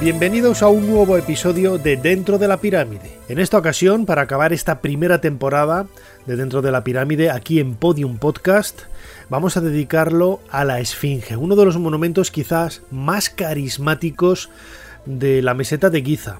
Bienvenidos a un nuevo episodio de Dentro de la Pirámide. En esta ocasión, para acabar esta primera temporada de Dentro de la Pirámide, aquí en Podium Podcast, vamos a dedicarlo a la Esfinge, uno de los monumentos quizás más carismáticos de la meseta de Giza,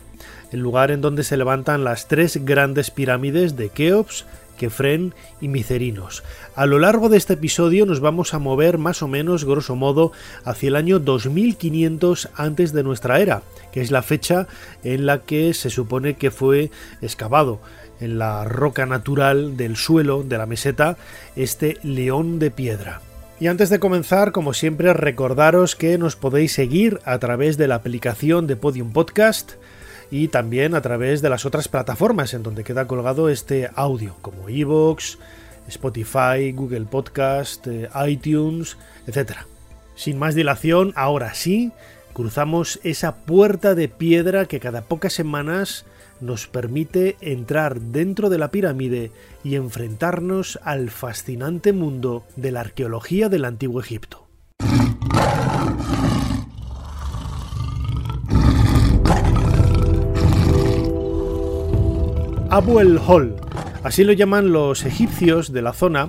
el lugar en donde se levantan las tres grandes pirámides de Keops, Kefren y Micerinos. A lo largo de este episodio nos vamos a mover más o menos, grosso modo, hacia el año 2500 antes de nuestra era, que es la fecha en la que se supone que fue excavado en la roca natural del suelo de la meseta este león de piedra. Y antes de comenzar, como siempre, recordaros que nos podéis seguir a través de la aplicación de Podium Podcast, y también a través de las otras plataformas en donde queda colgado este audio, como Evox, Spotify, Google Podcast, eh, iTunes, etc. Sin más dilación, ahora sí, cruzamos esa puerta de piedra que cada pocas semanas nos permite entrar dentro de la pirámide y enfrentarnos al fascinante mundo de la arqueología del antiguo Egipto. Abu el Hol, así lo llaman los egipcios de la zona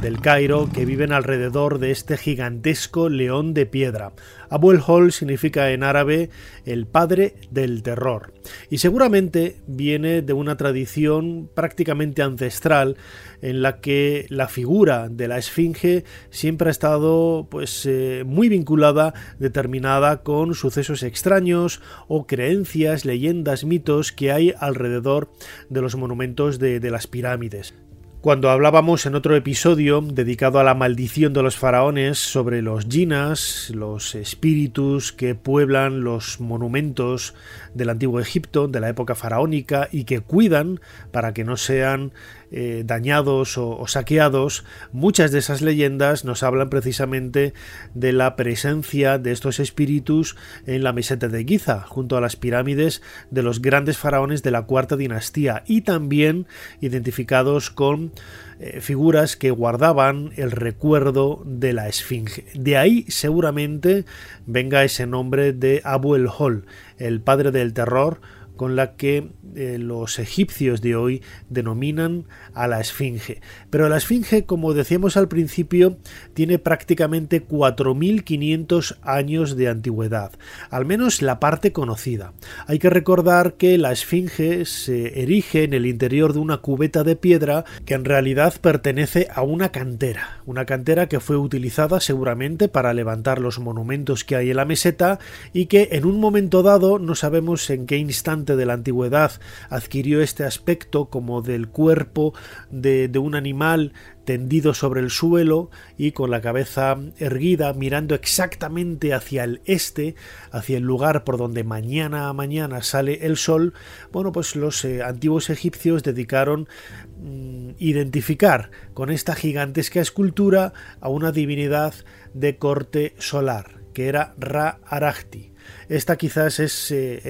del Cairo que viven alrededor de este gigantesco león de piedra. Abu el Hol significa en árabe el padre del terror y seguramente viene de una tradición prácticamente ancestral en la que la figura de la esfinge siempre ha estado pues eh, muy vinculada, determinada con sucesos extraños o creencias, leyendas, mitos que hay alrededor de los monumentos de, de las pirámides. Cuando hablábamos en otro episodio dedicado a la maldición de los faraones sobre los jinas, los espíritus que pueblan los monumentos del antiguo Egipto, de la época faraónica, y que cuidan para que no sean eh, dañados o, saqueados, muchas de esas leyendas nos hablan precisamente de la presencia de estos espíritus en la meseta de Giza, junto a las pirámides de los grandes faraones de la cuarta dinastía, y también identificados con eh, figuras que guardaban el recuerdo de la esfinge. De ahí seguramente venga ese nombre de Abu el Hol, el padre del terror, con la que eh, los egipcios de hoy denominan a la esfinge. Pero la esfinge, como decíamos al principio, tiene prácticamente 4.500 años de antigüedad, al menos la parte conocida. Hay que recordar que la esfinge se erige en el interior de una cubeta de piedra que en realidad pertenece a una cantera, una cantera que fue utilizada seguramente para levantar los monumentos que hay en la meseta y que en un momento dado no sabemos en qué instante de la antigüedad adquirió este aspecto como del cuerpo de, de un animal tendido sobre el suelo y con la cabeza erguida mirando exactamente hacia el este, hacia el lugar por donde mañana a mañana sale el sol, bueno, pues los eh, antiguos egipcios dedicaron mm, identificar con esta gigantesca escultura a una divinidad de corte solar, que era Ra Arachti. Esta quizás es eh,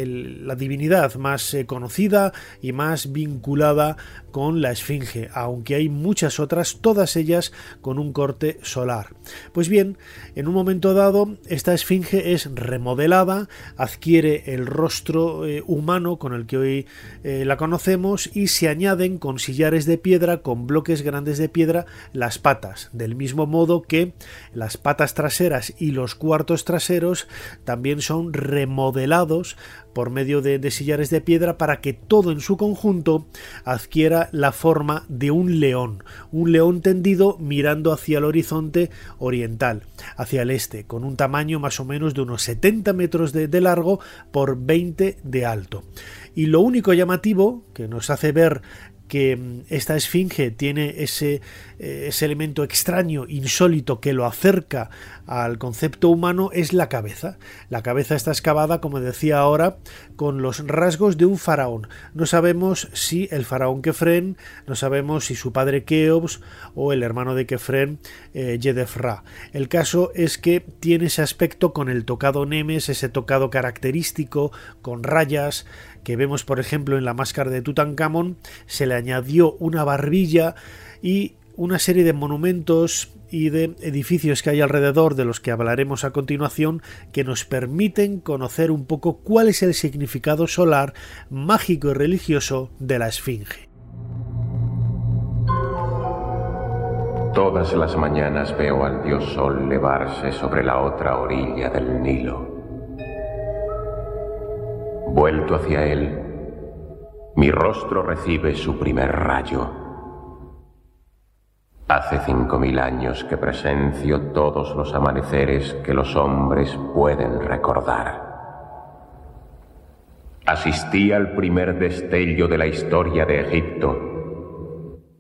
la divinidad más eh, conocida y más vinculada con la Esfinge, aunque hay muchas otras, todas ellas con un corte solar. Pues bien, en un momento dado, esta Esfinge es remodelada, adquiere el rostro eh, humano con el que hoy eh, la conocemos y se añaden con sillares de piedra, con bloques grandes de piedra, las patas, del mismo modo que las patas traseras y los cuartos traseros también son remodelados por medio de, sillares de piedra para que todo en su conjunto adquiera la forma de un león, un león tendido mirando hacia el horizonte oriental, hacia el este, con un tamaño más o menos de unos 70 metros de, de largo por 20 de alto. Y lo único llamativo que nos hace ver que mm, esta esfinge tiene ese, eh, ese, elemento extraño, insólito, que lo acerca al concepto humano es la cabeza. La cabeza está excavada, como decía ahora, con los rasgos de un faraón. No sabemos si el faraón Kefren, no sabemos si su padre Keops o el hermano de Kefren, eh, Yedefra. El caso es que tiene ese aspecto con el tocado Nemes, ese tocado característico, con rayas, que vemos por ejemplo en la máscara de Tutankamón, se le añadió una barbilla y una serie de monumentos y de edificios que hay alrededor de los que hablaremos a continuación que nos permiten conocer un poco cuál es el significado solar mágico y religioso de la Esfinge. Todas las mañanas veo al dios Sol elevarse sobre la otra orilla del Nilo. Vuelto hacia él, mi rostro recibe su primer rayo. Hace cinco mil años que presencio todos los amaneceres que los hombres pueden recordar. Asistí al primer destello de la historia de Egipto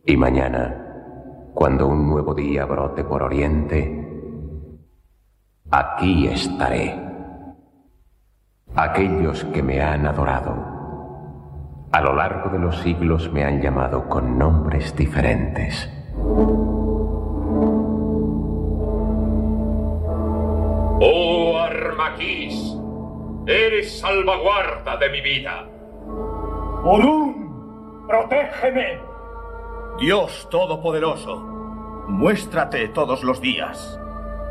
y mañana, cuando un nuevo día brote por oriente, aquí estaré aquellos que me han adorado. A lo largo de los siglos me han llamado con nombres diferentes. Oh Armaquis, eres salvaguarda de mi vida. Odum, protégeme. Dios Todopoderoso, muéstrate todos los días.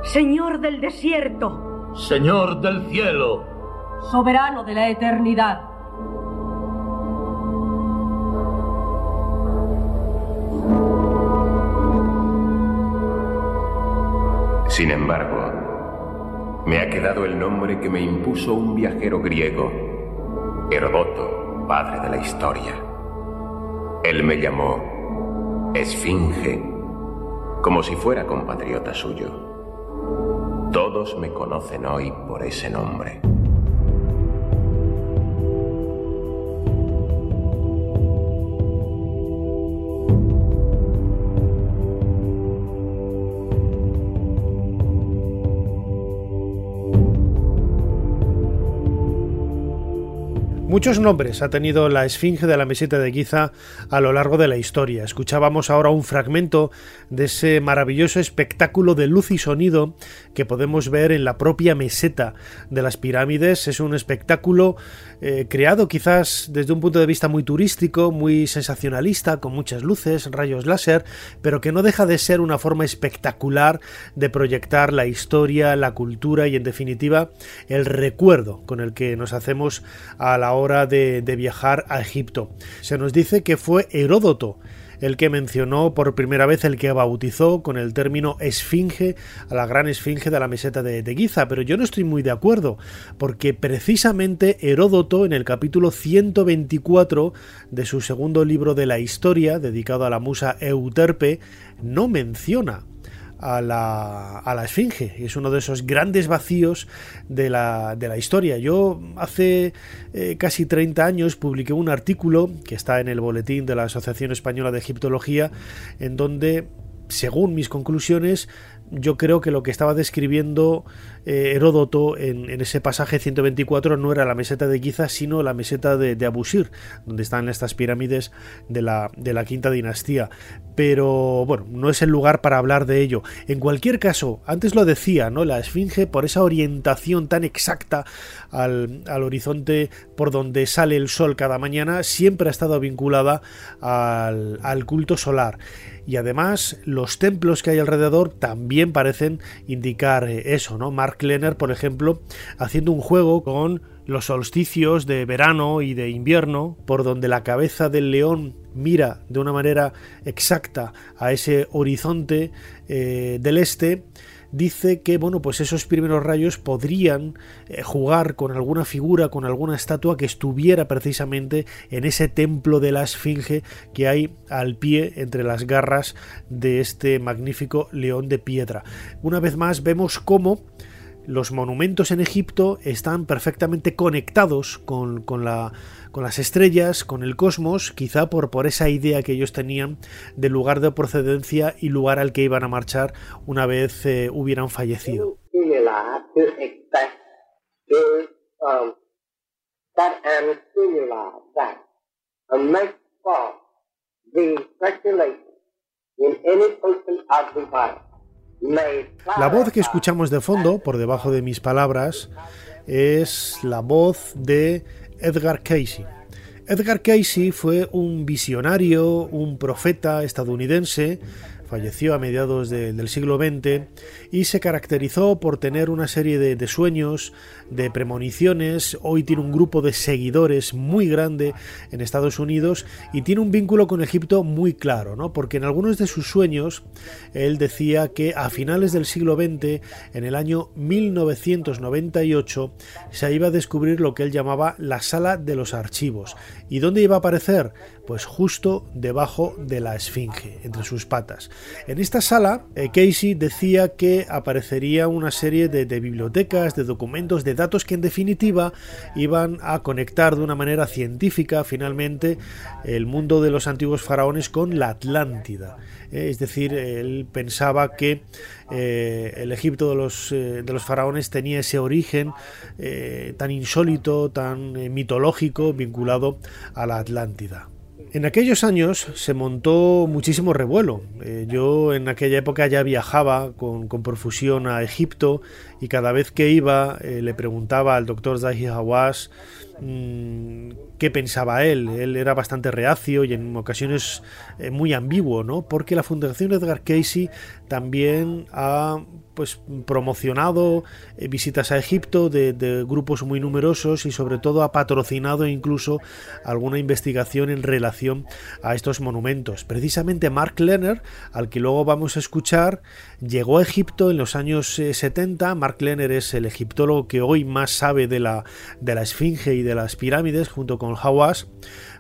Señor del desierto. Señor del cielo soberano de la eternidad. Sin embargo, me ha quedado el nombre que me impuso un viajero griego, Herodoto, padre de la historia. Él me llamó Esfinge, como si fuera compatriota suyo. Todos me conocen hoy por ese nombre. Muchos nombres ha tenido la esfinge de la meseta de Giza a lo largo de la historia. Escuchábamos ahora un fragmento de ese maravilloso espectáculo de luz y sonido que podemos ver en la propia meseta de las pirámides. Es un espectáculo eh, creado quizás desde un punto de vista muy turístico, muy sensacionalista, con muchas luces, rayos láser, pero que no deja de ser una forma espectacular de proyectar la historia, la cultura y en definitiva el recuerdo con el que nos hacemos a la hora de, de viajar a Egipto. Se nos dice que fue Heródoto el que mencionó por primera vez, el que bautizó con el término esfinge a la gran esfinge de la meseta de, Giza, pero yo no estoy muy de acuerdo, porque precisamente Heródoto en el capítulo 124 de su segundo libro de la historia, dedicado a la musa Euterpe, no menciona a la, a la Esfinge. Es uno de esos grandes vacíos de la, de la historia. Yo hace eh, casi 30 años publiqué un artículo que está en el boletín de la Asociación Española de Egiptología, en donde según mis conclusiones, yo creo que lo que estaba describiendo eh, Heródoto en, ese pasaje 124 no era la meseta de Giza, sino la meseta de, Abusir, donde están estas pirámides de la, de la quinta dinastía. Pero bueno, no es el lugar para hablar de ello. En cualquier caso, antes lo decía, ¿no? La Esfinge, por esa orientación tan exacta al, al horizonte por donde sale el sol cada mañana, siempre ha estado vinculada al, al culto solar y además los templos que hay alrededor también parecen indicar eh, eso, ¿no? Mark Lenner, por ejemplo, haciendo un juego con los solsticios de verano y de invierno, por donde la cabeza del león mira de una manera exacta a ese horizonte eh, del este, dice que bueno, pues esos primeros rayos podrían eh, jugar con alguna figura, con alguna estatua que estuviera precisamente en ese templo de la Esfinge que hay al pie entre las garras de este magnífico león de piedra. Una vez más vemos cómo los monumentos en Egipto están perfectamente conectados con, la, con, las estrellas, con el cosmos, quizá por, por esa idea que ellos tenían del lugar de procedencia y lugar al que iban a marchar una vez eh, hubieran fallecido. La voz que escuchamos de fondo, por debajo de mis palabras, es la voz de Edgar Casey. Edgar Casey fue un visionario, un profeta estadounidense falleció a mediados del siglo XX y se caracterizó por tener una serie de, sueños, de premoniciones. Hoy tiene un grupo de seguidores muy grande en Estados Unidos y tiene un vínculo con Egipto muy claro, ¿no? porque en algunos de sus sueños él decía que a finales del siglo XX, en el año 1998, se iba a descubrir lo que él llamaba la sala de los archivos. ¿Y dónde iba a aparecer? Pues justo debajo de la esfinge, entre sus patas. En esta sala, eh, Casey decía que aparecería una serie de, bibliotecas, de documentos, de datos que en definitiva iban a conectar de una manera científica finalmente el mundo de los antiguos faraones con la Atlántida. Eh, es decir, él pensaba que eh, el Egipto de los, de los, faraones tenía ese origen tan insólito, tan mitológico, vinculado a la Atlántida. En aquellos años se montó muchísimo revuelo. Eh, yo en aquella época ya viajaba con, profusión a Egipto y cada vez que iba eh, le preguntaba al doctor Zahi Hawass mm, qué pensaba él. Él era bastante reacio y en ocasiones eh, muy ambiguo, ¿no? Porque la Fundación Edgar Casey también ha pues promocionado eh, visitas a Egipto de, grupos muy numerosos y sobre todo ha patrocinado incluso alguna investigación en relación a estos monumentos. Precisamente Mark Lerner, al que luego vamos a escuchar, llegó a Egipto en los años 70. Eh, Mark Lerner es el egiptólogo que hoy más sabe de la, de la Esfinge y de las pirámides junto con Hawass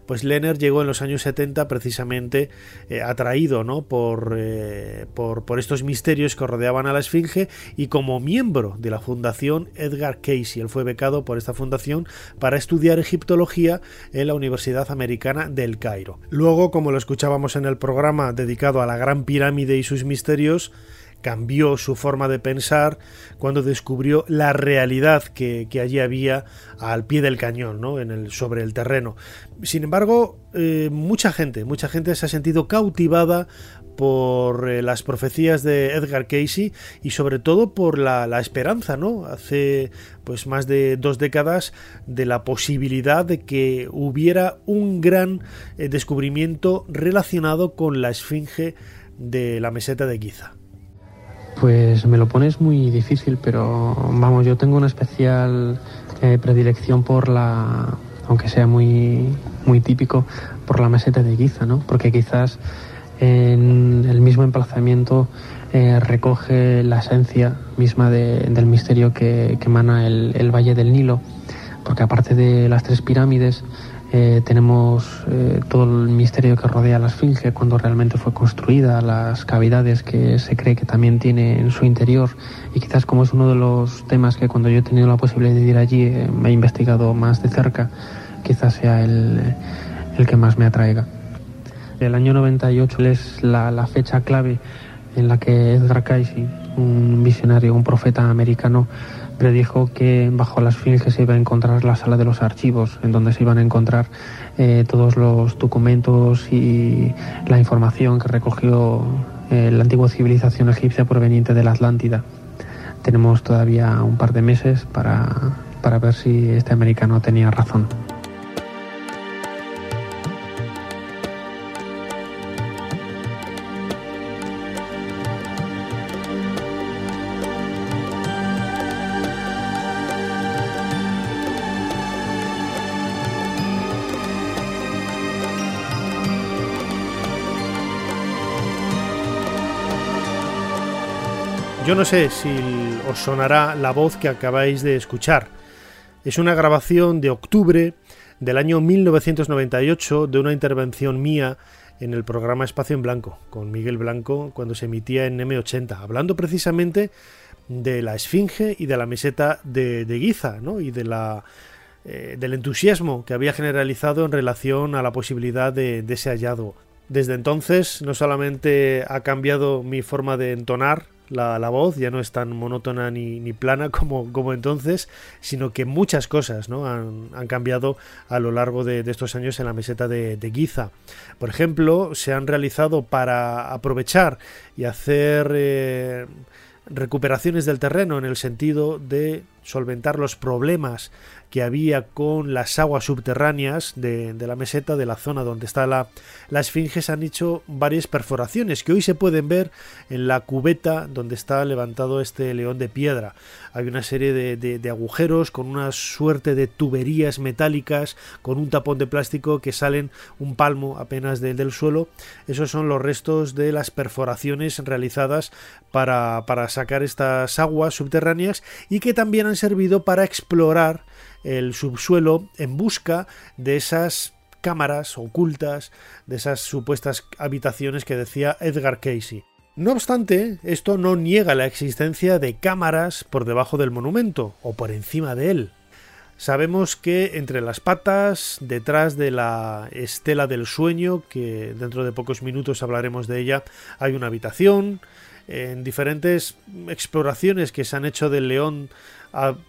pues Lenner llegó en los años 70 precisamente eh, atraído ¿no? Eh, por, por, estos misterios que rodeaban a la Esfinge y como miembro de la Fundación Edgar Casey. Él fue becado por esta fundación para estudiar egiptología en la Universidad Americana del Cairo. Luego, como lo escuchábamos en el programa dedicado a la Gran Pirámide y sus misterios, cambió su forma de pensar cuando descubrió la realidad que, allí había al pie del cañón, ¿no? en el, sobre el terreno. Sin embargo, eh, mucha gente, mucha gente se ha sentido cautivada por eh, las profecías de Edgar Casey y sobre todo por la, esperanza, ¿no? Hace pues más de dos décadas de la posibilidad de que hubiera un gran eh, descubrimiento relacionado con la esfinge de la meseta de Giza. Pues me lo pones muy difícil, pero vamos, yo tengo una especial eh, predilección por la, aunque sea muy, muy típico, por la meseta de Giza, ¿no? Porque quizás en el mismo emplazamiento eh, recoge la esencia misma del misterio que, emana el, el, Valle del Nilo, porque aparte de las tres pirámides, eh, tenemos eh, todo el misterio que rodea la Esfinge, cuando realmente fue construida, las cavidades que se cree que también tiene en su interior y quizás como es uno de los temas que cuando yo he tenido la posibilidad de ir allí eh, me he investigado más de cerca, quizás sea el, el que más me atraiga. El año 98 es la, la fecha clave en la que Edgar Cayce, un visionario, un profeta americano, predijo que bajo las que se iba a encontrar la sala de los archivos, en donde se iban a encontrar eh, todos los documentos y la información que recogió eh, la antigua civilización egipcia proveniente de la Atlántida. Tenemos todavía un par de meses para, para ver si este americano tenía razón. Yo no sé si os sonará la voz que acabáis de escuchar. Es una grabación de octubre del año 1998 de una intervención mía en el programa Espacio en Blanco, con Miguel Blanco, cuando se emitía en M80, hablando precisamente de la Esfinge y de la meseta de, Giza, ¿no? y de la, eh, del entusiasmo que había generalizado en relación a la posibilidad de, de ese hallazgo. Desde entonces no solamente ha cambiado mi forma de entonar la, voz, ya no es tan monótona ni, plana como, como, entonces, sino que muchas cosas ¿no? han, cambiado a lo largo de, estos años en la meseta de, Giza. Por ejemplo, se han realizado para aprovechar y hacer eh, recuperaciones del terreno en el sentido de solventar los problemas que había con las aguas subterráneas de, la meseta, de la zona donde está la, esfinge, se han hecho varias perforaciones que hoy se pueden ver en la cubeta donde está levantado este león de piedra. Hay una serie de, agujeros con una suerte de tuberías metálicas con un tapón de plástico que salen un palmo apenas del suelo. Esos son los restos de las perforaciones realizadas para, para sacar estas aguas subterráneas y que también han servido para explorar el subsuelo en busca de esas cámaras ocultas, de esas supuestas habitaciones que decía Edgar Casey. No obstante, esto no niega la existencia de cámaras por debajo del monumento o por encima de él. Sabemos que entre las patas, detrás de la estela del sueño, que dentro de pocos minutos hablaremos de ella, hay una habitación. En diferentes exploraciones que se han hecho del león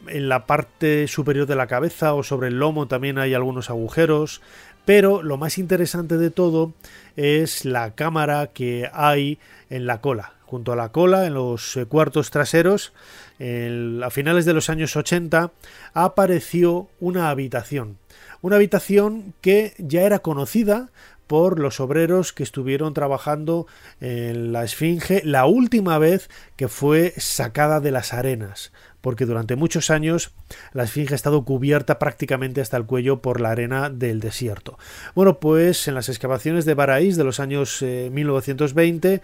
en la parte superior de la cabeza o sobre el lomo también hay algunos agujeros, pero lo más interesante de todo es la cámara que hay en la cola. Junto a la cola, en los eh, cuartos traseros, a finales de los años 80, apareció una habitación. Una habitación que ya era conocida por los obreros que estuvieron trabajando en la Esfinge la última vez que fue sacada de las arenas porque durante muchos años la esfinge ha estado cubierta prácticamente hasta el cuello por la arena del desierto. Bueno, pues en las excavaciones de Baraís de los años 1920, eh,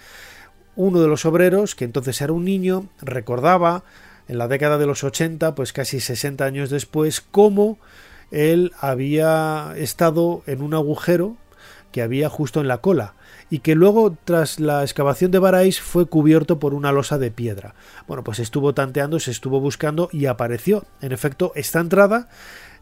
uno de los obreros, que entonces era un niño, recordaba en la década de los 80, pues casi 60 años después, cómo él había estado en un agujero que había justo en la cola y que luego tras la excavación de Barais fue cubierto por una losa de piedra. Bueno, pues estuvo tanteando, se estuvo buscando y apareció, en efecto, esta entrada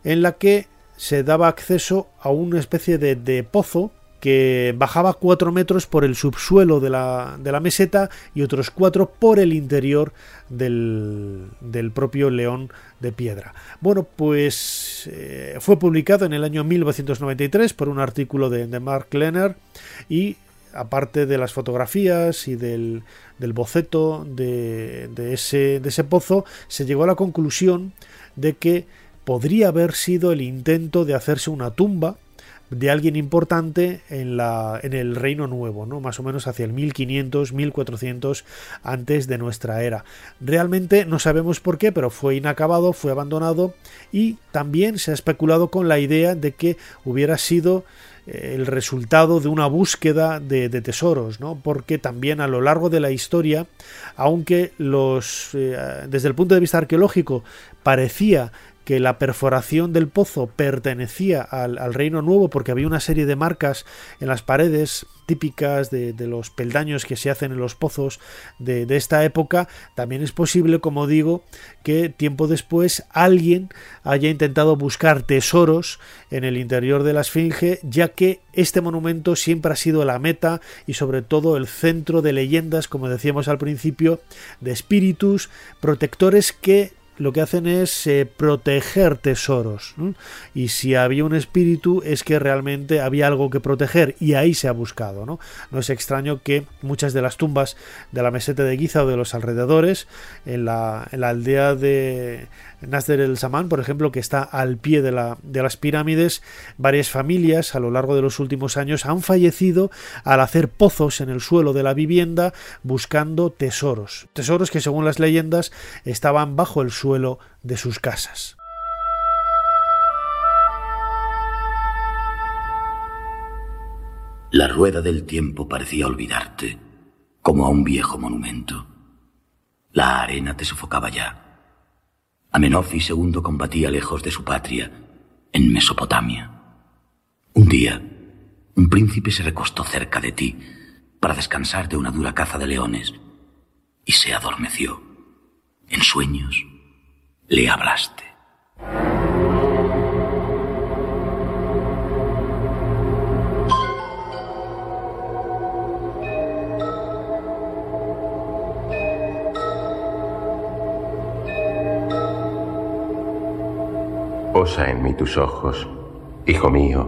en la que se daba acceso a una especie de, pozo que bajaba cuatro metros por el subsuelo de la, de la, meseta y otros cuatro por el interior del, del propio león de piedra. Bueno, pues eh, fue publicado en el año 1993 por un artículo de, de Mark Lenner y aparte de las fotografías y del, boceto de, ese, de ese pozo, se llegó a la conclusión de que podría haber sido el intento de hacerse una tumba de alguien importante en, la, en el Reino Nuevo, ¿no? más o menos hacia el 1500, 1400 antes de nuestra era. Realmente no sabemos por qué, pero fue inacabado, fue abandonado y también se ha especulado con la idea de que hubiera sido el resultado de una búsqueda de, tesoros, ¿no? porque también a lo largo de la historia, aunque los, eh, desde el punto de vista arqueológico parecía que la perforación del pozo pertenecía al, Reino Nuevo porque había una serie de marcas en las paredes típicas de, los peldaños que se hacen en los pozos de, esta época, también es posible, como digo, que tiempo después alguien haya intentado buscar tesoros en el interior de la Esfinge, ya que este monumento siempre ha sido la meta y sobre todo el centro de leyendas, como decíamos al principio, de espíritus protectores que lo que hacen es eh, proteger tesoros. Y si había un espíritu es que realmente había algo que proteger y ahí se ha buscado. No, no es extraño que muchas de las tumbas de la meseta de Giza o de los alrededores, en la, en la aldea de Nasser el Samán, por ejemplo, que está al pie de, la, de las pirámides, varias familias a lo largo de los últimos años han fallecido al hacer pozos en el suelo de la vivienda buscando tesoros. Tesoros que según las leyendas estaban bajo el suelo de sus casas. La rueda del tiempo parecía olvidarte, como a un viejo monumento. La arena te sofocaba ya Amenofis II combatía lejos de su patria, en Mesopotamia. Un día, un príncipe se recostó cerca de ti para descansar de una dura caza de leones y se adormeció. En sueños le hablaste. Posa en mí tus ojos, hijo mío.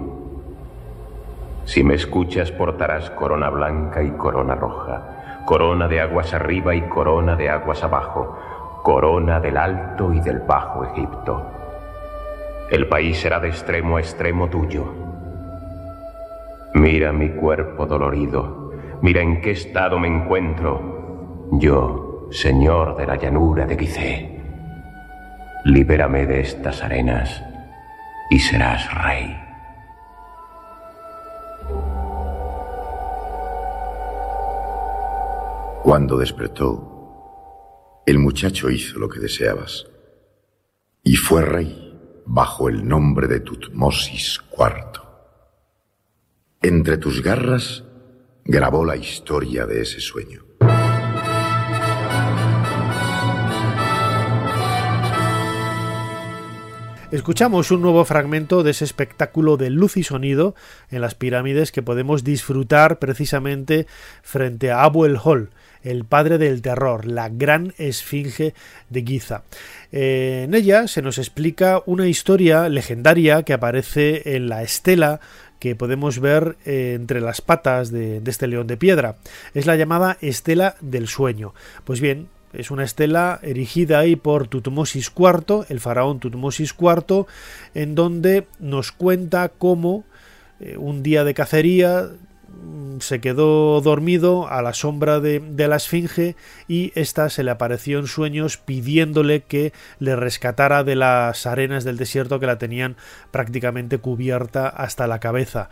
Si me escuchas portarás corona blanca y corona roja, corona de aguas arriba y corona de aguas abajo, corona del alto y del bajo Egipto. El país será de extremo a extremo tuyo. Mira mi cuerpo dolorido, mira en qué estado me encuentro. Yo, señor de la llanura de Gizeh. Libérame de estas arenas y serás rey. Cuando despertó, el muchacho hizo lo que deseabas y fue rey bajo el nombre de Tutmosis IV. Entre tus garras grabó la historia de ese sueño. Escuchamos un nuevo fragmento de ese espectáculo de luz y sonido en las pirámides que podemos disfrutar precisamente frente a Abu el Hol, el padre del terror, la gran esfinge de Giza. Eh, en ella se nos explica una historia legendaria que aparece en la estela que podemos ver eh, entre las patas de, este león de piedra. Es la llamada estela del sueño. Pues bien, es una estela erigida ahí por Tutmosis IV, el faraón Tutmosis IV, en donde nos cuenta cómo eh, un día de cacería se quedó dormido a la sombra de, de, la esfinge y ésta se le apareció en sueños pidiéndole que le rescatara de las arenas del desierto que la tenían prácticamente cubierta hasta la cabeza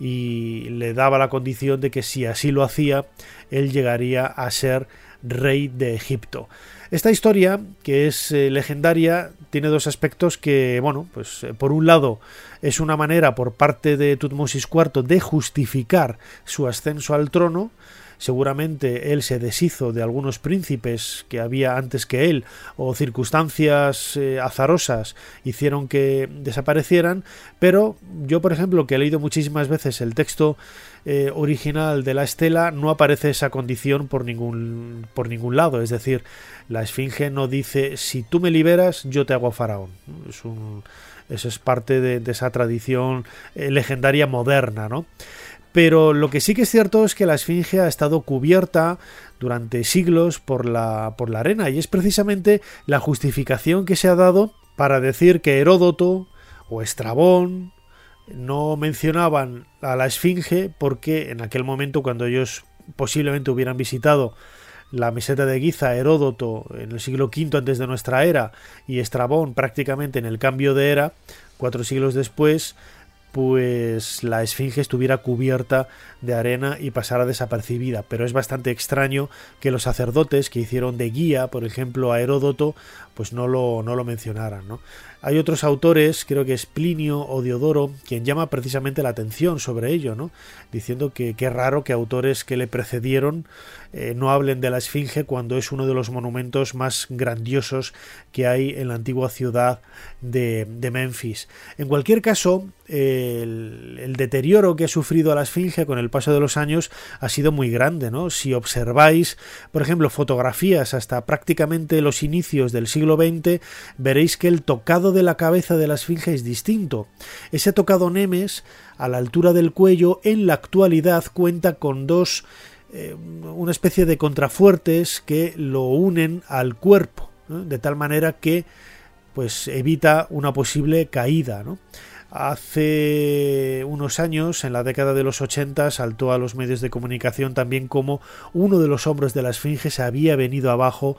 y le daba la condición de que si así lo hacía él llegaría a ser rey de Egipto. Esta historia, que es eh, legendaria, tiene dos aspectos que, bueno, pues eh, por un lado es una manera por parte de Tutmosis IV de justificar su ascenso al trono, seguramente él se deshizo de algunos príncipes que había antes que él o circunstancias eh, azarosas hicieron que desaparecieran, pero yo por ejemplo que he leído muchísimas veces el texto eh, original de la estela no aparece esa condición por ningún por ningún lado, es decir, la esfinge no dice si tú me liberas yo te hago faraón. Es un, eso es parte de, de esa tradición eh, legendaria moderna, ¿no? Pero lo que sí que es cierto es que la esfinge ha estado cubierta durante siglos por la, por la arena y es precisamente la justificación que se ha dado para decir que Heródoto o Estrabón no mencionaban a la esfinge porque en aquel momento cuando ellos posiblemente hubieran visitado la meseta de Giza, Heródoto en el siglo V antes de nuestra era y Estrabón prácticamente en el cambio de era, cuatro siglos después, pues la esfinge estuviera cubierta de arena y pasara desapercibida. Pero es bastante extraño que los sacerdotes que hicieron de guía, por ejemplo, a Heródoto, pues no lo, no lo mencionaran. ¿no? Hay otros autores, creo que es Plinio o Diodoro, quien llama precisamente la atención sobre ello, ¿no? diciendo que qué raro que autores que le precedieron eh, no hablen de la Esfinge cuando es uno de los monumentos más grandiosos que hay en la antigua ciudad de, de Memphis. En cualquier caso, el, deterioro que ha sufrido la Esfinge con el paso de los años ha sido muy grande. ¿no? Si observáis, por ejemplo, fotografías hasta prácticamente los inicios del siglo XX, veréis que el tocado de la cabeza de la esfinge es distinto. Ese tocado Nemes, a la altura del cuello, en la actualidad cuenta con dos, eh, una especie de contrafuertes que lo unen al cuerpo, de tal manera que pues evita una posible caída. Hace unos años, en la década de los 80, saltó a los medios de comunicación también como uno de los hombros de la esfinge se había venido abajo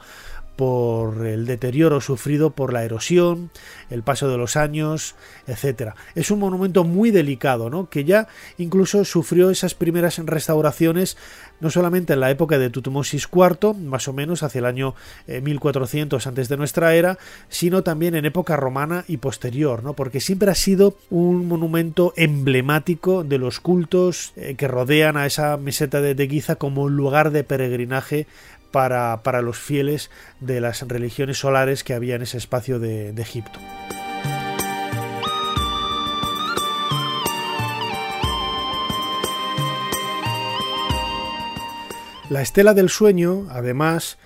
por el deterioro sufrido por la erosión, el paso de los años, etc. Es un monumento muy delicado, ¿no? que ya incluso sufrió esas primeras restauraciones no solamente en la época de Tutmosis IV, más o menos hacia el año 1400 antes de nuestra era, sino también en época romana y posterior, ¿no? porque siempre ha sido un monumento emblemático de los cultos eh, que rodean a esa meseta de, Giza como lugar de peregrinaje para, los fieles de las religiones solares que había en ese espacio de, de Egipto. La estela del sueño, además,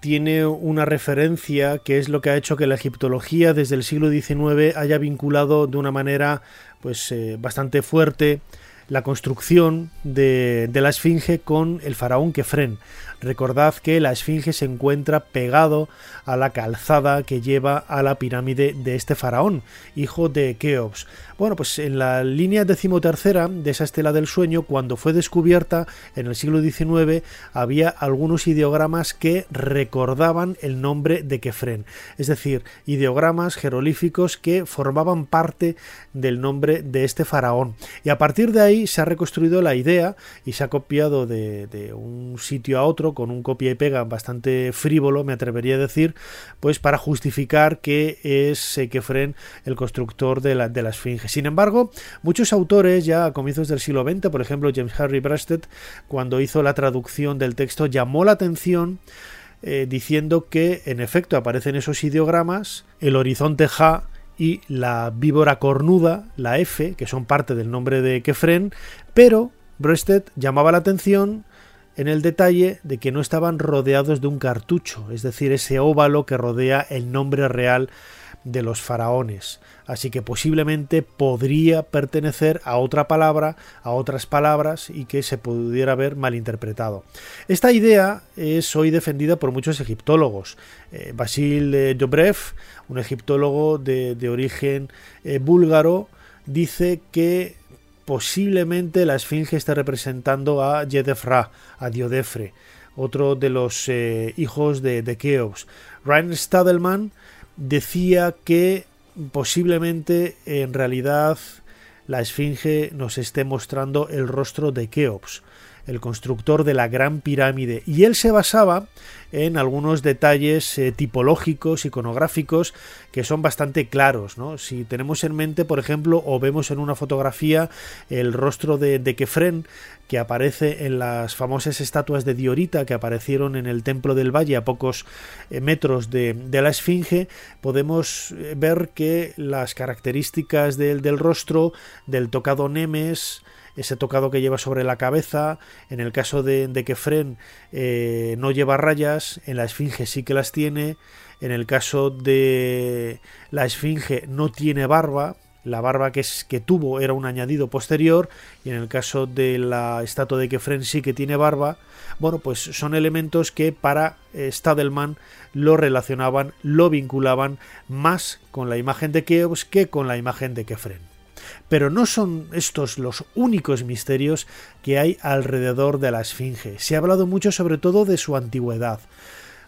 tiene una referencia que es lo que ha hecho que la egiptología desde el siglo XIX haya vinculado de una manera pues eh, bastante fuerte la construcción de, la esfinge con el faraón Kefren. Recordad que la esfinge se encuentra pegado a la calzada que lleva a la pirámide de este faraón, hijo de Keops. Bueno, pues en la línea decimotercera de esa estela del sueño, cuando fue descubierta en el siglo XIX, había algunos ideogramas que recordaban el nombre de Kefren, es decir, ideogramas jerolíficos que formaban parte del nombre de este faraón. Y a partir de ahí se ha reconstruido la idea y se ha copiado de, un sitio a otro con un copia y pega bastante frívolo, me atrevería a decir, pues para justificar que es Kefren el constructor de la, de esfinge. Sin embargo, muchos autores ya a comienzos del siglo XX, por ejemplo James Harry Breasted, cuando hizo la traducción del texto, llamó la atención eh, diciendo que en efecto aparecen esos ideogramas, el horizonte Ja y la víbora cornuda, la F, que son parte del nombre de Kefren, pero Breasted llamaba la atención en el detalle de que no estaban rodeados de un cartucho, es decir, ese óvalo que rodea el nombre real de los faraones. Así que posiblemente podría pertenecer a otra palabra, a otras palabras y que se pudiera haber malinterpretado. Esta idea es hoy defendida por muchos egiptólogos. Eh, Basil Dobrev, un egiptólogo de, origen eh, búlgaro, dice que posiblemente la esfinge esté representando a Yedefra, a Diodefre, otro de los eh, hijos de, de Keops. Ryan Stadelman decía que posiblemente en realidad la esfinge nos esté mostrando el rostro de Keops, el constructor de la gran pirámide, y él se basaba en algunos detalles eh, tipológicos, iconográficos, que son bastante claros. ¿no? Si tenemos en mente, por ejemplo, o vemos en una fotografía el rostro de, de Kefren, que aparece en las famosas estatuas de Diorita que aparecieron en el Templo del Valle a pocos eh, metros de, la Esfinge, podemos eh, ver que las características del, del rostro, del tocado Nemes, ese tocado que lleva sobre la cabeza, en el caso de, de Kefren eh, no lleva rayas, en la esfinge sí que las tiene, en el caso de la esfinge no tiene barba, la barba que, es, que tuvo era un añadido posterior y en el caso de la estatua de Kefren sí que tiene barba. Bueno, pues son elementos que para Stadelman lo relacionaban, lo vinculaban más con la imagen de Keops que con la imagen de Kefren. Pero no son estos los únicos misterios que hay alrededor de la Esfinge. Se ha hablado mucho sobre todo de su antigüedad.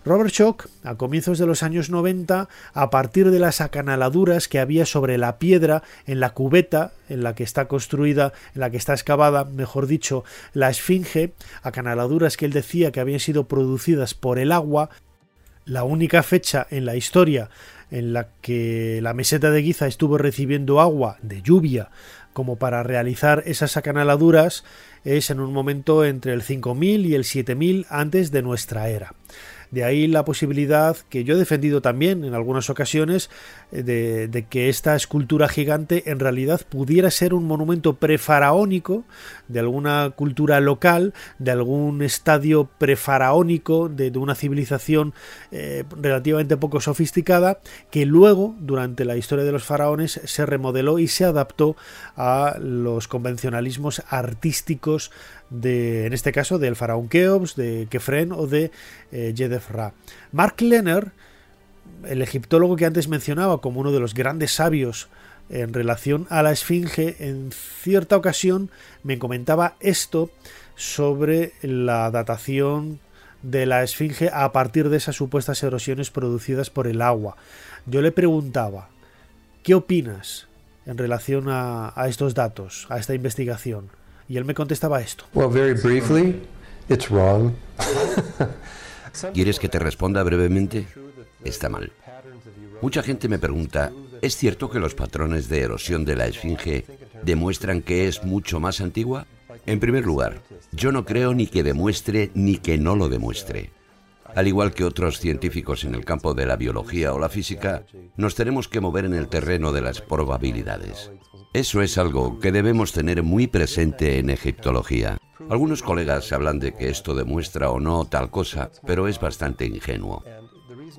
Robert Schock, a comienzos de los años 90, a partir de las acanaladuras que había sobre la piedra en la cubeta en la que está construida, en la que está excavada, mejor dicho, la esfinge, acanaladuras que él decía que habían sido producidas por el agua, la única fecha en la historia en la que la meseta de Giza estuvo recibiendo agua de lluvia como para realizar esas acanaladuras es en un momento entre el 5000 y el 7000 antes de nuestra era. De ahí la posibilidad que yo he defendido también en algunas ocasiones eh, de, de, que esta escultura gigante en realidad pudiera ser un monumento prefaraónico de alguna cultura local, de algún estadio prefaraónico de, de una civilización eh, relativamente poco sofisticada, que luego, durante la historia de los faraones, se remodeló y se adaptó a los convencionalismos artísticos de, en este caso, del faraón Keops, de Kefren o de eh. Mark Lenner, el egiptólogo que antes mencionaba como uno de los grandes sabios en relación a la esfinge, en cierta ocasión me comentaba esto sobre la datación de la esfinge a partir de esas supuestas erosiones producidas por el agua. Yo le preguntaba, ¿qué opinas en relación a, a estos datos, a esta investigación? Y él me contestaba esto. Well, very briefly, it's wrong. ¿Quieres que te responda brevemente? Está mal. Mucha gente me pregunta, ¿es cierto que los patrones de erosión de la esfinge demuestran que es mucho más antigua? En primer lugar, yo no creo ni que demuestre ni que no lo demuestre. Al igual que otros científicos en el campo de la biología o la física, nos tenemos que mover en el terreno de las probabilidades. Eso es algo que debemos tener muy presente en egiptología. Algunos colegas hablan de que esto demuestra o no tal cosa, pero es bastante ingenuo.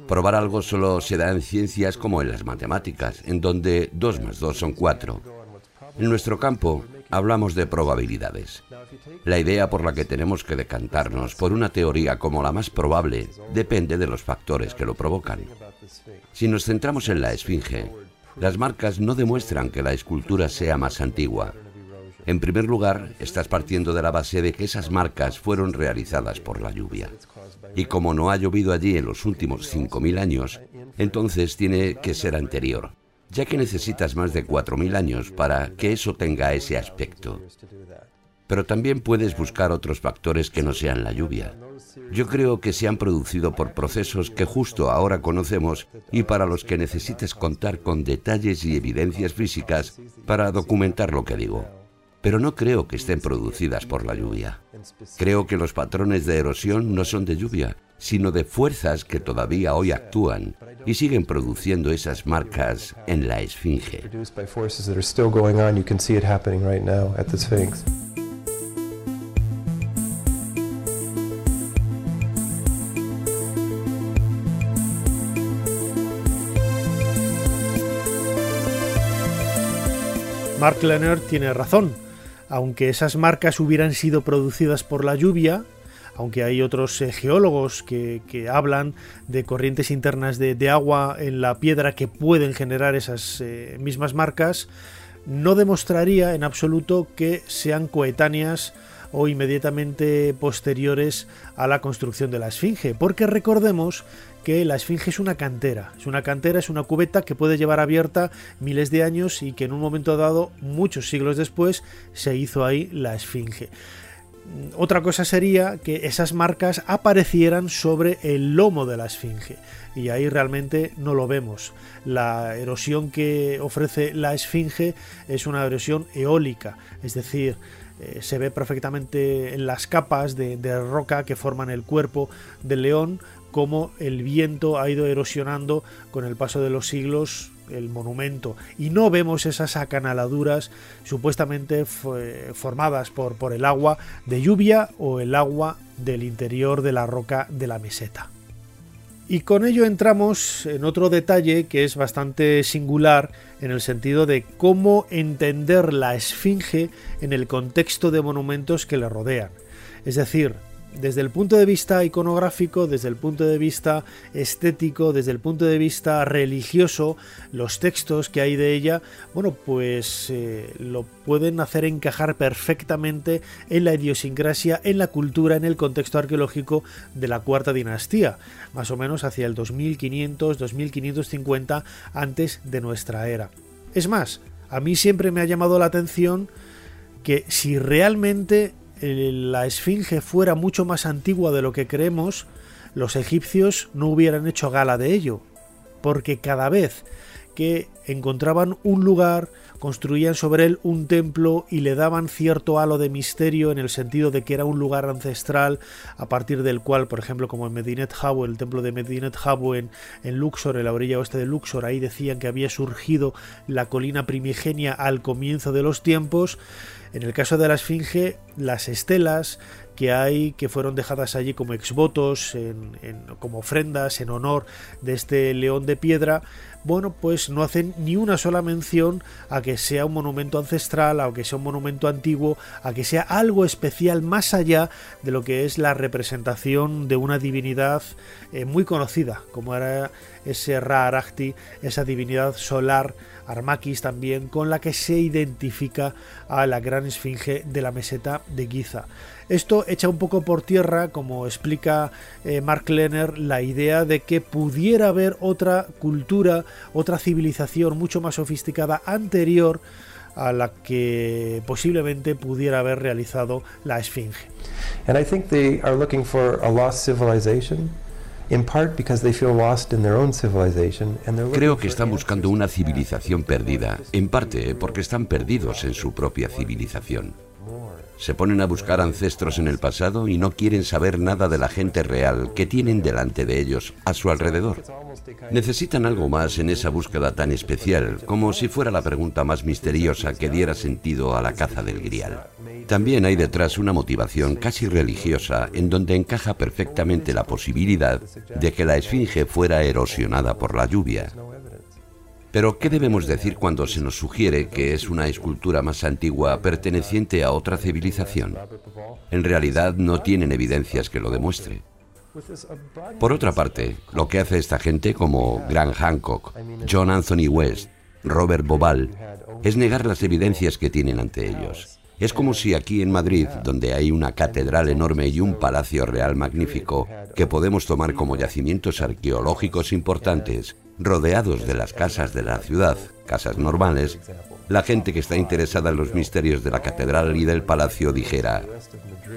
Probar algo solo se da en ciencias como en las matemáticas, en donde 2 más 2 son 4. En nuestro campo hablamos de probabilidades. La idea por la que tenemos que decantarnos por una teoría como la más probable depende de los factores que lo provocan. Si nos centramos en la esfinge, las marcas no demuestran que la escultura sea más antigua. En primer lugar, estás partiendo de la base de que esas marcas fueron realizadas por la lluvia. Y como no ha llovido allí en los últimos 5.000 años, entonces tiene que ser anterior, ya que necesitas más de 4.000 años para que eso tenga ese aspecto. Pero también puedes buscar otros factores que no sean la lluvia. Yo creo que se han producido por procesos que justo ahora conocemos y para los que necesites contar con detalles y evidencias físicas para documentar lo que digo. Pero no creo que estén producidas por la lluvia. Creo que los patrones de erosión no son de lluvia, sino de fuerzas que todavía hoy actúan y siguen produciendo esas marcas en la esfinge. Mark Lenner tiene razón. Aunque esas marcas hubieran sido producidas por la lluvia, aunque hay otros eh, geólogos que, hablan de corrientes internas de, agua en la piedra que pueden generar esas eh, mismas marcas, no demostraría en absoluto que sean coetáneas o inmediatamente posteriores a la construcción de la Esfinge, porque recordemos que la Esfinge es una cantera, es una cantera, es una cubeta que puede llevar abierta miles de años y que en un momento dado, muchos siglos después, se hizo ahí la Esfinge. Otra cosa sería que esas marcas aparecieran sobre el lomo de la esfinge y ahí realmente no lo vemos. La erosión que ofrece la esfinge es una erosión eólica, es decir, eh, se ve perfectamente en las capas de, roca que forman el cuerpo del león cómo el viento ha ido erosionando con el paso de los siglos el monumento y no vemos esas acanaladuras supuestamente formadas por, por el agua de lluvia o el agua del interior de la roca de la meseta. Y con ello entramos en otro detalle que es bastante singular en el sentido de cómo entender la esfinge en el contexto de monumentos que le rodean. Es decir, desde el punto de vista iconográfico, desde el punto de vista estético, desde el punto de vista religioso, los textos que hay de ella, bueno, pues eh, lo pueden hacer encajar perfectamente en la idiosincrasia, en la cultura, en el contexto arqueológico de la cuarta dinastía, más o menos hacia el 2500-2550 antes de nuestra era. Es más, a mí siempre me ha llamado la atención que si realmente la esfinge fuera mucho más antigua de lo que creemos, los egipcios no hubieran hecho gala de ello, porque cada vez que encontraban un lugar, construían sobre él un templo y le daban cierto halo de misterio en el sentido de que era un lugar ancestral a partir del cual, por ejemplo, como en Medinet Habu, el templo de Medinet Habu en, en Luxor, en la orilla oeste de Luxor, ahí decían que había surgido la colina primigenia al comienzo de los tiempos, en el caso de la Esfinge, las estelas que hay que fueron dejadas allí como exvotos, en, como ofrendas en honor de este león de piedra, bueno, pues no hacen ni una sola mención a que sea un monumento ancestral, a que sea un monumento antiguo, a que sea algo especial más allá de lo que es la representación de una divinidad eh, muy conocida, como era ese Ra Arachti, esa divinidad solar Armakis también, con la que se identifica a la gran esfinge de la meseta de Giza. Esto echa un poco por tierra, como explica eh, Mark Lenner, la idea de que pudiera haber otra cultura, otra civilización mucho más sofisticada anterior a la que posiblemente pudiera haber realizado la esfinge. And I think they are looking for a lost civilization. Creo que están buscando una civilización perdida, en parte porque están perdidos en su propia civilización. Se ponen a buscar ancestros en el pasado y no quieren saber nada de la gente real que tienen delante de ellos, a su alrededor. Necesitan algo más en esa búsqueda tan especial, como si fuera la pregunta más misteriosa que diera sentido a la caza del grial. También hay detrás una motivación casi religiosa en donde encaja perfectamente la posibilidad de que la esfinge fuera erosionada por la lluvia. Pero, ¿qué debemos decir cuando se nos sugiere que es una escultura más antigua perteneciente a otra civilización? En realidad no tienen evidencias que lo demuestre. Por otra parte, lo que hace esta gente como Grant Hancock, John Anthony West, Robert Bobal, es negar las evidencias que tienen ante ellos. Es como si aquí en Madrid, donde hay una catedral enorme y un palacio real magnífico, que podemos tomar como yacimientos arqueológicos importantes, rodeados de las casas de la ciudad, casas normales, la gente que está interesada en los misterios de la catedral y del palacio dijera,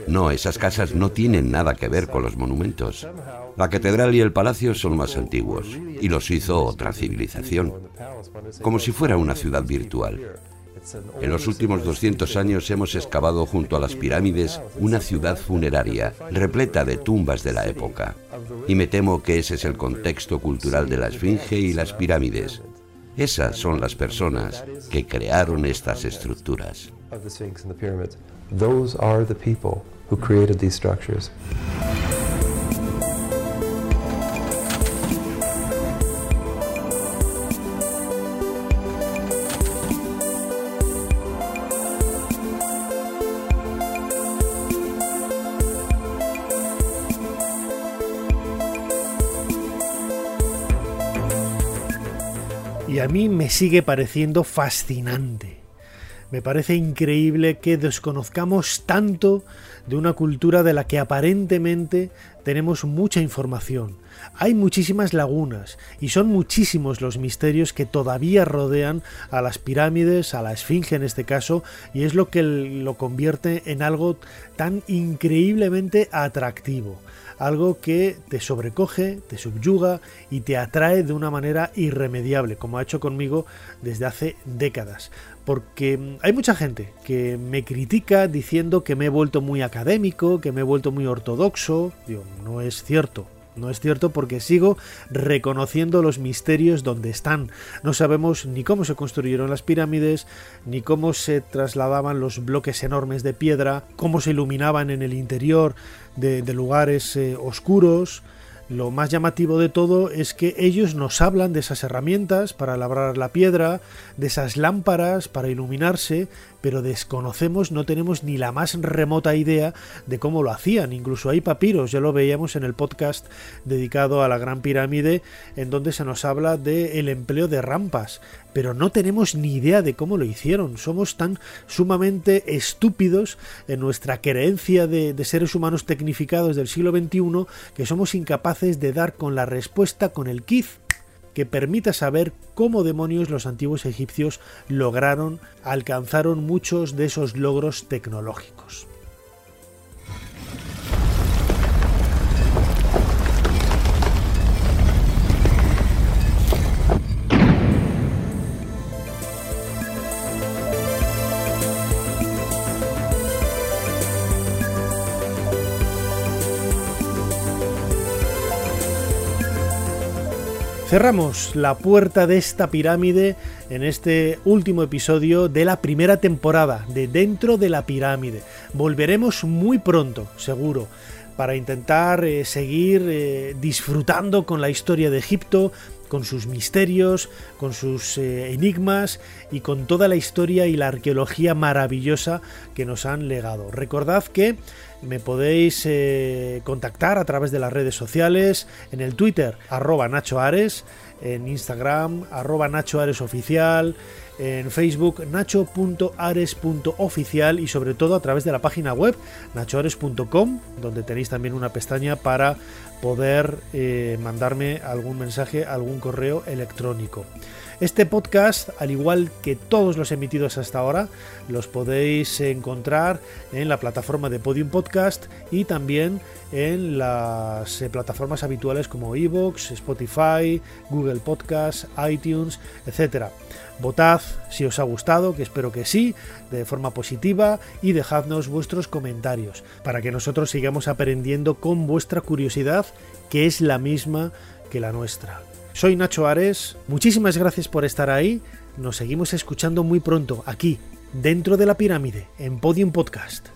no, esas casas no tienen nada que ver con los monumentos. La catedral y el palacio son más antiguos y los hizo otra civilización, como si fuera una ciudad virtual. En los últimos 200 años hemos excavado junto a las pirámides una ciudad funeraria repleta de tumbas de la época. Y me temo que ese es el contexto cultural de la Esfinge y las pirámides. Esas son las personas que crearon estas estructuras. Y a mí me sigue pareciendo fascinante. Me parece increíble que desconozcamos tanto de una cultura de la que aparentemente tenemos mucha información. Hay muchísimas lagunas y son muchísimos los misterios que todavía rodean a las pirámides, a la esfinge en este caso, y es lo que lo convierte en algo tan increíblemente atractivo algo que te sobrecoge, te subyuga y te atrae de una manera irremediable, como ha hecho conmigo desde hace décadas. Porque mm, hay mucha gente que me critica diciendo que me he vuelto muy académico, que me he vuelto muy ortodoxo. Digo, no es cierto. No es cierto porque sigo reconociendo los misterios donde están. No sabemos ni cómo se construyeron las pirámides, ni cómo se trasladaban los bloques enormes de piedra, cómo se iluminaban en el interior de, lugares eh, oscuros. Lo más llamativo de todo es que ellos nos hablan de esas herramientas para labrar la piedra, de esas lámparas para iluminarse, pero desconocemos, no tenemos ni la más remota idea de cómo lo hacían. Incluso hay papiros, ya lo veíamos en el podcast dedicado a la Gran Pirámide, en donde se nos habla del empleo de rampas, pero no tenemos ni idea de cómo lo hicieron. Somos tan sumamente estúpidos en nuestra creencia de, de seres humanos tecnificados del siglo XXI que somos incapaces de dar con la respuesta con el quiz que permita saber cómo demonios los antiguos egipcios lograron, alcanzaron muchos de esos logros tecnológicos. Cerramos la puerta de esta pirámide en este último episodio de la primera temporada de Dentro de la Pirámide. Volveremos muy pronto, seguro, para intentar eh, seguir eh, disfrutando con la historia de Egipto, con sus misterios, con sus eh, enigmas y con toda la historia y la arqueología maravillosa que nos han legado. Recordad que me podéis eh, contactar a través de las redes sociales, en el Twitter, arroba Nacho Ares, en Instagram, arroba Nacho Ares Oficial, en Facebook, nacho.ares.oficial y sobre todo a través de la página web nachoares.com, donde tenéis también una pestaña para poder eh, mandarme algún mensaje, algún correo electrónico. Este podcast, al igual que todos los emitidos hasta ahora, los podéis encontrar en la plataforma de Podium Podcast y también en las eh, plataformas habituales como Evox, Spotify, Google Podcast, iTunes, etc. Votad si os ha gustado, que espero que sí, de forma positiva y dejadnos vuestros comentarios para que nosotros sigamos aprendiendo con vuestra curiosidad, que es la misma que la nuestra. Soy Nacho Ares, muchísimas gracias por estar ahí, nos seguimos escuchando muy pronto aquí, dentro de la pirámide, en Podium Podcast.